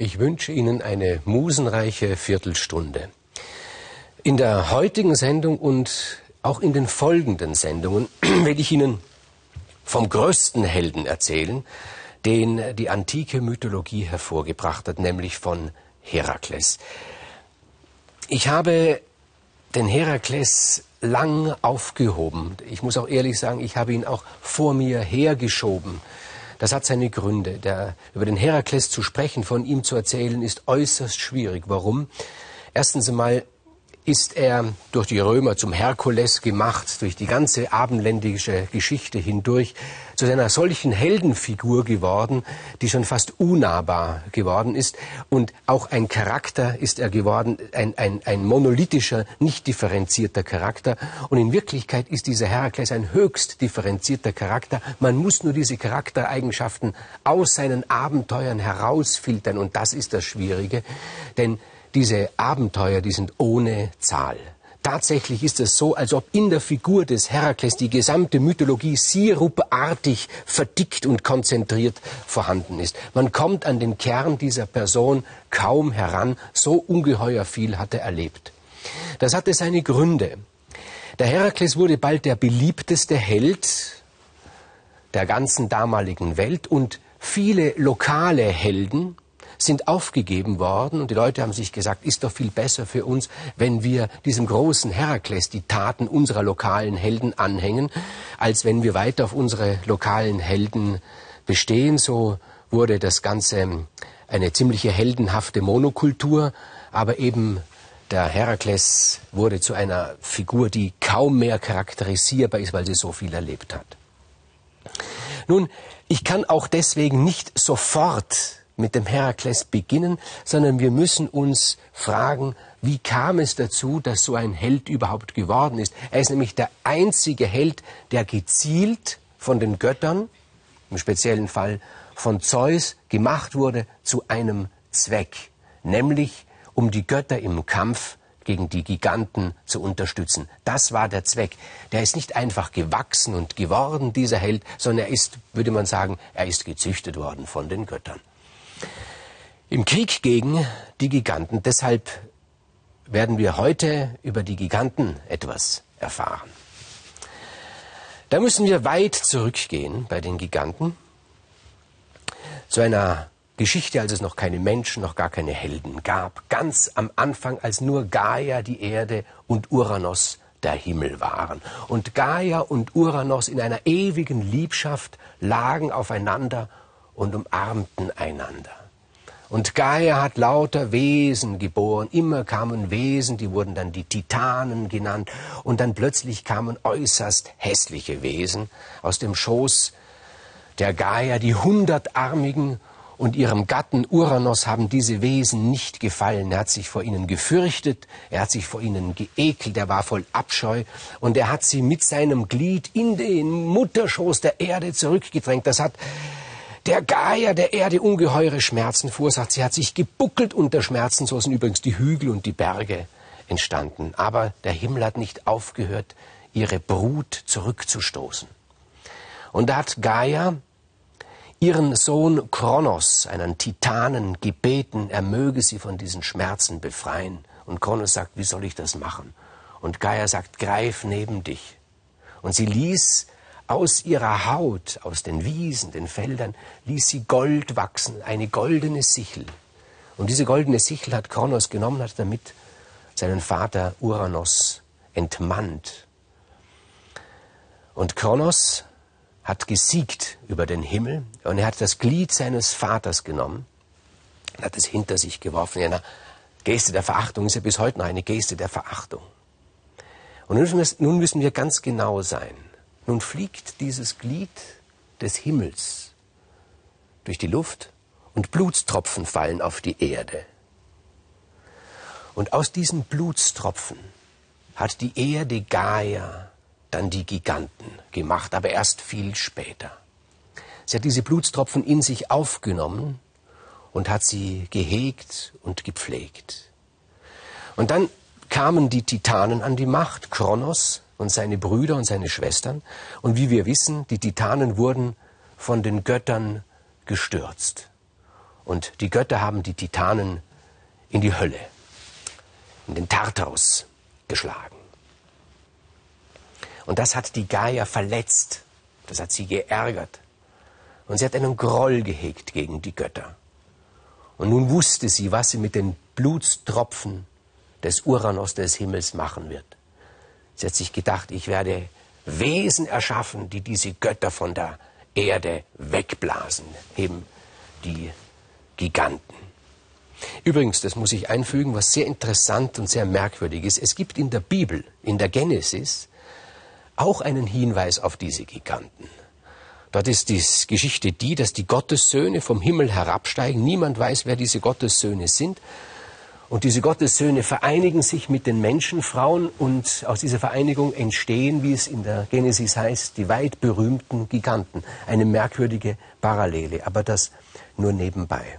Ich wünsche Ihnen eine musenreiche Viertelstunde. In der heutigen Sendung und auch in den folgenden Sendungen will ich Ihnen vom größten Helden erzählen, den die antike Mythologie hervorgebracht hat, nämlich von Herakles. Ich habe den Herakles lang aufgehoben. Ich muss auch ehrlich sagen, ich habe ihn auch vor mir hergeschoben. Das hat seine Gründe. Der, über den Herakles zu sprechen, von ihm zu erzählen, ist äußerst schwierig. Warum? Erstens einmal ist er durch die Römer zum Herkules gemacht, durch die ganze abendländische Geschichte hindurch, zu einer solchen Heldenfigur geworden, die schon fast unnahbar geworden ist. Und auch ein Charakter ist er geworden, ein, ein, ein monolithischer, nicht differenzierter Charakter. Und in Wirklichkeit ist dieser Herakles ein höchst differenzierter Charakter. Man muss nur diese Charaktereigenschaften aus seinen Abenteuern herausfiltern. Und das ist das Schwierige. Denn diese Abenteuer, die sind ohne Zahl. Tatsächlich ist es so, als ob in der Figur des Herakles die gesamte Mythologie sirupartig verdickt und konzentriert vorhanden ist. Man kommt an den Kern dieser Person kaum heran, so ungeheuer viel hat er erlebt. Das hatte seine Gründe. Der Herakles wurde bald der beliebteste Held der ganzen damaligen Welt und viele lokale Helden, sind aufgegeben worden und die Leute haben sich gesagt, ist doch viel besser für uns, wenn wir diesem großen Herakles die Taten unserer lokalen Helden anhängen, als wenn wir weiter auf unsere lokalen Helden bestehen. So wurde das Ganze eine ziemliche heldenhafte Monokultur, aber eben der Herakles wurde zu einer Figur, die kaum mehr charakterisierbar ist, weil sie so viel erlebt hat. Nun, ich kann auch deswegen nicht sofort mit dem Herakles beginnen, sondern wir müssen uns fragen, wie kam es dazu, dass so ein Held überhaupt geworden ist. Er ist nämlich der einzige Held, der gezielt von den Göttern, im speziellen Fall von Zeus, gemacht wurde zu einem Zweck, nämlich um die Götter im Kampf gegen die Giganten zu unterstützen. Das war der Zweck. Der ist nicht einfach gewachsen und geworden, dieser Held, sondern er ist, würde man sagen, er ist gezüchtet worden von den Göttern. Im Krieg gegen die Giganten. Deshalb werden wir heute über die Giganten etwas erfahren. Da müssen wir weit zurückgehen bei den Giganten. Zu einer Geschichte, als es noch keine Menschen, noch gar keine Helden gab. Ganz am Anfang, als nur Gaia die Erde und Uranus der Himmel waren. Und Gaia und Uranus in einer ewigen Liebschaft lagen aufeinander und umarmten einander. Und Gaia hat lauter Wesen geboren. Immer kamen Wesen, die wurden dann die Titanen genannt. Und dann plötzlich kamen äußerst hässliche Wesen aus dem Schoß der Gaia. Die Hundertarmigen und ihrem Gatten Uranus haben diese Wesen nicht gefallen. Er hat sich vor ihnen gefürchtet, er hat sich vor ihnen geekelt, er war voll Abscheu und er hat sie mit seinem Glied in den Mutterschoß der Erde zurückgedrängt. Das hat der Geier der Erde ungeheure Schmerzen verursacht. Sie hat sich gebuckelt unter Schmerzen, so sind übrigens die Hügel und die Berge entstanden. Aber der Himmel hat nicht aufgehört, ihre Brut zurückzustoßen. Und da hat Gaia ihren Sohn Kronos, einen Titanen, gebeten, er möge sie von diesen Schmerzen befreien. Und Kronos sagt, wie soll ich das machen? Und Gaia sagt, greif neben dich. Und sie ließ aus ihrer Haut, aus den Wiesen, den Feldern, ließ sie Gold wachsen, eine goldene Sichel. Und diese goldene Sichel hat Kronos genommen, hat damit seinen Vater Uranus entmannt. Und Kronos hat gesiegt über den Himmel und er hat das Glied seines Vaters genommen und hat es hinter sich geworfen in einer Geste der Verachtung. Ist ja bis heute noch eine Geste der Verachtung. Und nun müssen wir ganz genau sein. Nun fliegt dieses Glied des Himmels durch die Luft und Blutstropfen fallen auf die Erde. Und aus diesen Blutstropfen hat die Erde Gaia dann die Giganten gemacht, aber erst viel später. Sie hat diese Blutstropfen in sich aufgenommen und hat sie gehegt und gepflegt. Und dann kamen die Titanen an die Macht, Kronos, und seine Brüder und seine Schwestern. Und wie wir wissen, die Titanen wurden von den Göttern gestürzt. Und die Götter haben die Titanen in die Hölle, in den Tartarus geschlagen. Und das hat die Gaia verletzt. Das hat sie geärgert. Und sie hat einen Groll gehegt gegen die Götter. Und nun wusste sie, was sie mit den Blutstropfen des Uranus des Himmels machen wird. Sie hat sich gedacht, ich werde Wesen erschaffen, die diese Götter von der Erde wegblasen, eben die Giganten. Übrigens, das muss ich einfügen, was sehr interessant und sehr merkwürdig ist. Es gibt in der Bibel, in der Genesis, auch einen Hinweis auf diese Giganten. Dort ist die Geschichte die, dass die Gottessöhne vom Himmel herabsteigen. Niemand weiß, wer diese Gottessöhne sind. Und diese Gottessöhne vereinigen sich mit den Menschenfrauen und aus dieser Vereinigung entstehen, wie es in der Genesis heißt, die weit berühmten Giganten. Eine merkwürdige Parallele, aber das nur nebenbei.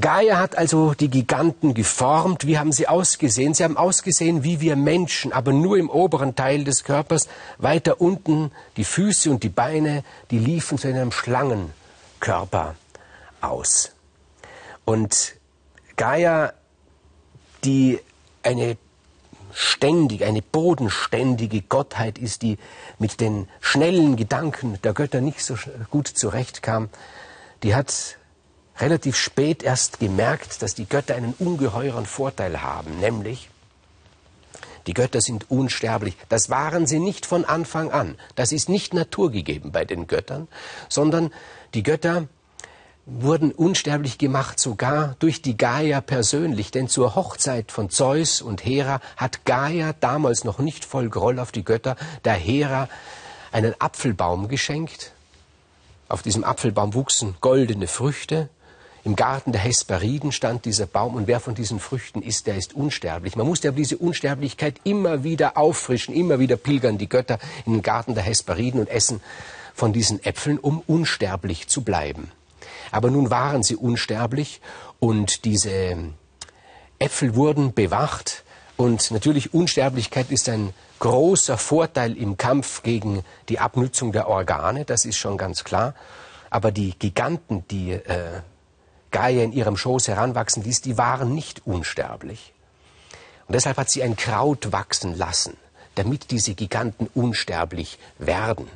Gaia hat also die Giganten geformt. Wie haben sie ausgesehen? Sie haben ausgesehen wie wir Menschen, aber nur im oberen Teil des Körpers. Weiter unten die Füße und die Beine, die liefen zu einem Schlangenkörper aus. Und Gaia, die eine ständig, eine bodenständige Gottheit ist, die mit den schnellen Gedanken der Götter nicht so gut zurechtkam, die hat relativ spät erst gemerkt, dass die Götter einen ungeheuren Vorteil haben, nämlich die Götter sind unsterblich. Das waren sie nicht von Anfang an. Das ist nicht naturgegeben bei den Göttern, sondern die Götter wurden unsterblich gemacht, sogar durch die Gaia persönlich. Denn zur Hochzeit von Zeus und Hera hat Gaia damals noch nicht voll Groll auf die Götter der Hera einen Apfelbaum geschenkt. Auf diesem Apfelbaum wuchsen goldene Früchte. Im Garten der Hesperiden stand dieser Baum und wer von diesen Früchten isst, der ist unsterblich. Man musste aber diese Unsterblichkeit immer wieder auffrischen, immer wieder pilgern die Götter in den Garten der Hesperiden und essen von diesen Äpfeln, um unsterblich zu bleiben. Aber nun waren sie unsterblich und diese Äpfel wurden bewacht und natürlich Unsterblichkeit ist ein großer Vorteil im Kampf gegen die Abnützung der Organe, das ist schon ganz klar. Aber die Giganten, die äh, Gaia in ihrem Schoß heranwachsen ließ, die waren nicht unsterblich. Und deshalb hat sie ein Kraut wachsen lassen, damit diese Giganten unsterblich werden.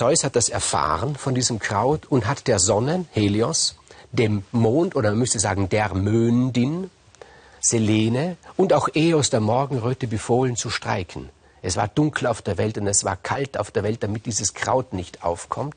Zeus hat das erfahren von diesem Kraut und hat der Sonne, Helios, dem Mond oder man müsste sagen der Möndin, Selene und auch Eos der Morgenröte befohlen zu streiken. Es war dunkel auf der Welt und es war kalt auf der Welt, damit dieses Kraut nicht aufkommt.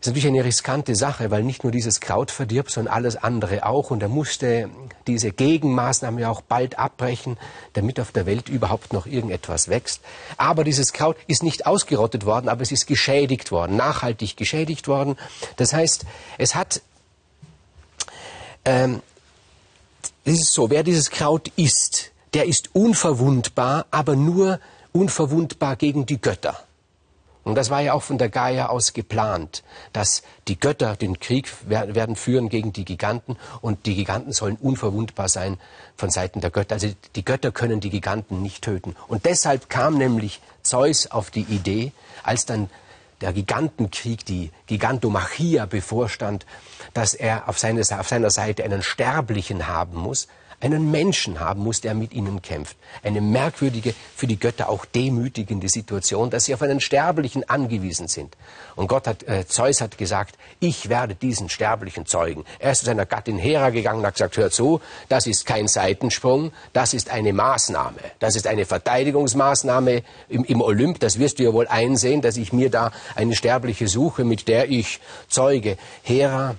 Das ist natürlich eine riskante Sache, weil nicht nur dieses Kraut verdirbt, sondern alles andere auch. Und er musste diese Gegenmaßnahme auch bald abbrechen, damit auf der Welt überhaupt noch irgendetwas wächst. Aber dieses Kraut ist nicht ausgerottet worden, aber es ist geschädigt worden, nachhaltig geschädigt worden. Das heißt, es hat, ähm, es ist so, wer dieses Kraut isst, der ist unverwundbar, aber nur unverwundbar gegen die Götter. Und das war ja auch von der Gaia aus geplant, dass die Götter den Krieg werden führen gegen die Giganten und die Giganten sollen unverwundbar sein von Seiten der Götter. Also die Götter können die Giganten nicht töten. Und deshalb kam nämlich Zeus auf die Idee, als dann der Gigantenkrieg, die Gigantomachia bevorstand, dass er auf, seine, auf seiner Seite einen Sterblichen haben muss, einen Menschen haben muss, der mit ihnen kämpft. Eine merkwürdige, für die Götter auch demütigende Situation, dass sie auf einen Sterblichen angewiesen sind. Und Gott hat, äh, Zeus hat gesagt, ich werde diesen Sterblichen zeugen. Er ist zu seiner Gattin Hera gegangen und hat gesagt, hört zu, das ist kein Seitensprung, das ist eine Maßnahme. Das ist eine Verteidigungsmaßnahme im, im Olymp. Das wirst du ja wohl einsehen, dass ich mir da eine Sterbliche suche, mit der ich zeuge. Hera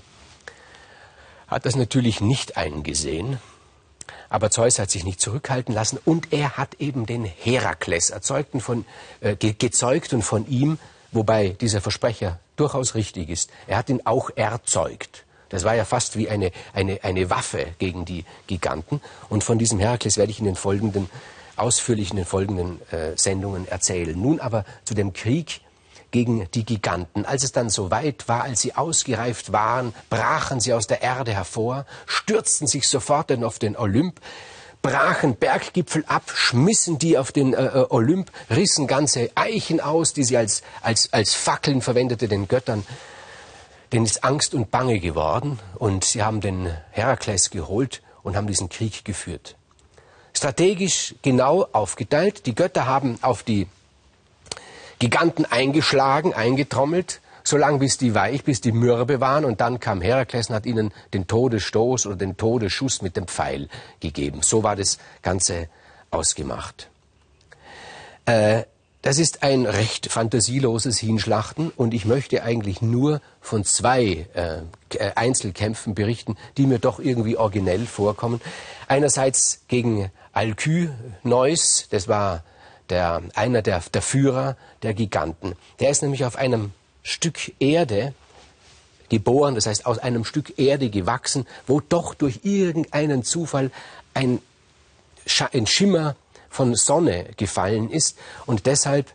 hat das natürlich nicht eingesehen aber Zeus hat sich nicht zurückhalten lassen und er hat eben den Herakles erzeugt und von, äh, ge gezeugt und von ihm, wobei dieser Versprecher durchaus richtig ist, er hat ihn auch erzeugt. Das war ja fast wie eine, eine, eine Waffe gegen die Giganten. Und von diesem Herakles werde ich in den folgenden, ausführlich in den folgenden äh, Sendungen erzählen. Nun aber zu dem Krieg gegen die Giganten. Als es dann so weit war, als sie ausgereift waren, brachen sie aus der Erde hervor, stürzten sich sofort auf den Olymp, brachen Berggipfel ab, schmissen die auf den äh, äh, Olymp, rissen ganze Eichen aus, die sie als, als, als Fackeln verwendete den Göttern. denen ist Angst und Bange geworden und sie haben den Herakles geholt und haben diesen Krieg geführt. Strategisch genau aufgeteilt. Die Götter haben auf die Giganten eingeschlagen, eingetrommelt, solange bis die weich, bis die mürbe waren. Und dann kam Herakles und hat ihnen den Todesstoß oder den Todesschuss mit dem Pfeil gegeben. So war das Ganze ausgemacht. Äh, das ist ein recht fantasieloses Hinschlachten und ich möchte eigentlich nur von zwei äh, äh, Einzelkämpfen berichten, die mir doch irgendwie originell vorkommen. Einerseits gegen Alkyneus, das war der, einer der, der Führer der Giganten. Der ist nämlich auf einem Stück Erde geboren, das heißt aus einem Stück Erde gewachsen, wo doch durch irgendeinen Zufall ein, ein Schimmer von Sonne gefallen ist. Und deshalb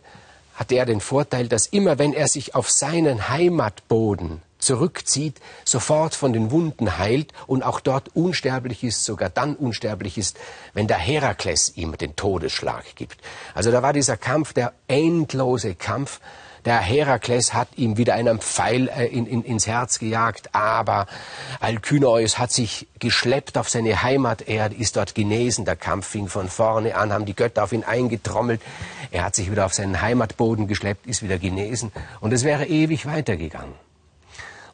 hat er den Vorteil, dass immer wenn er sich auf seinen Heimatboden zurückzieht, sofort von den Wunden heilt und auch dort unsterblich ist, sogar dann unsterblich ist, wenn der Herakles ihm den Todesschlag gibt. Also da war dieser Kampf, der endlose Kampf, der Herakles hat ihm wieder einen Pfeil äh, in, in, ins Herz gejagt, aber Alkyneus hat sich geschleppt auf seine Heimaterde, ist dort genesen. Der Kampf fing von vorne an, haben die Götter auf ihn eingetrommelt. Er hat sich wieder auf seinen Heimatboden geschleppt, ist wieder genesen. Und es wäre ewig weitergegangen.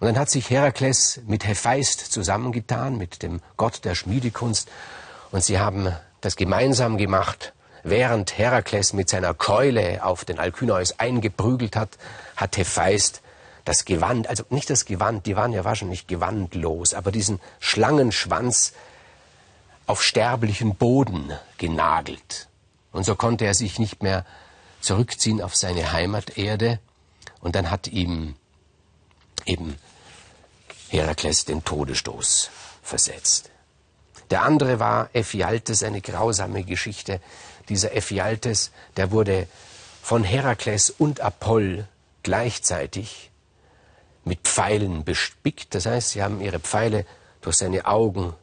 Und dann hat sich Herakles mit Hephaist zusammengetan, mit dem Gott der Schmiedekunst. Und sie haben das gemeinsam gemacht. Während Herakles mit seiner Keule auf den Alkyneus eingeprügelt hat, hat Hephaist das Gewand, also nicht das Gewand, die waren ja wahrscheinlich gewandlos, aber diesen Schlangenschwanz auf sterblichen Boden genagelt. Und so konnte er sich nicht mehr zurückziehen auf seine Heimaterde. Und dann hat ihm eben Herakles den Todesstoß versetzt. Der andere war Ephialtes, eine grausame Geschichte dieser Ephialtes, der wurde von Herakles und Apoll gleichzeitig mit Pfeilen bespickt. Das heißt, sie haben ihre Pfeile durch seine Augen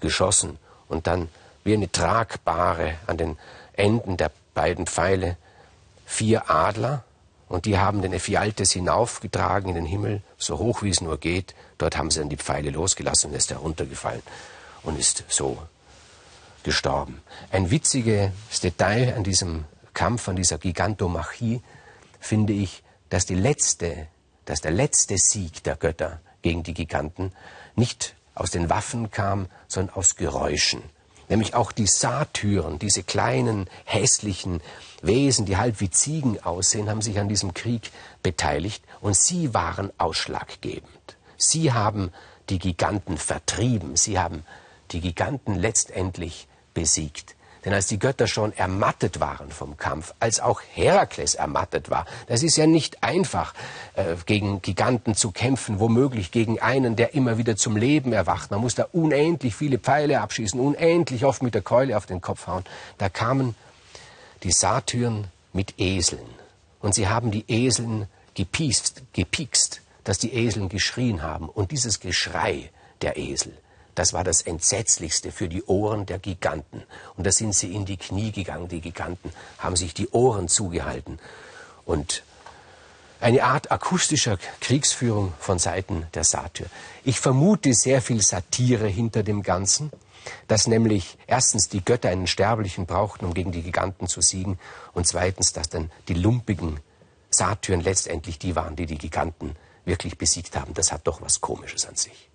geschossen und dann wie eine tragbare an den Enden der beiden Pfeile vier Adler und die haben den Ephialtes hinaufgetragen in den Himmel, so hoch wie es nur geht. Dort haben sie dann die Pfeile losgelassen und ist heruntergefallen und ist so gestorben. Ein witziges Detail an diesem Kampf, an dieser Gigantomachie, finde ich, dass, die letzte, dass der letzte Sieg der Götter gegen die Giganten nicht aus den Waffen kam, sondern aus Geräuschen. Nämlich auch die Satyren, diese kleinen, hässlichen Wesen, die halb wie Ziegen aussehen, haben sich an diesem Krieg beteiligt und sie waren ausschlaggebend. Sie haben die Giganten vertrieben, sie haben die Giganten letztendlich besiegt. Denn als die Götter schon ermattet waren vom Kampf, als auch Herakles ermattet war, das ist ja nicht einfach, äh, gegen Giganten zu kämpfen, womöglich gegen einen, der immer wieder zum Leben erwacht. Man muss da unendlich viele Pfeile abschießen, unendlich oft mit der Keule auf den Kopf hauen. Da kamen die Satyren mit Eseln. Und sie haben die Eseln gepiekst, gepiekst, dass die Eseln geschrien haben. Und dieses Geschrei der Esel, das war das Entsetzlichste für die Ohren der Giganten. Und da sind sie in die Knie gegangen, die Giganten, haben sich die Ohren zugehalten. Und eine Art akustischer Kriegsführung von Seiten der Satyr. Ich vermute sehr viel Satire hinter dem Ganzen, dass nämlich erstens die Götter einen Sterblichen brauchten, um gegen die Giganten zu siegen, und zweitens, dass dann die lumpigen Satyren letztendlich die waren, die die Giganten wirklich besiegt haben. Das hat doch was Komisches an sich.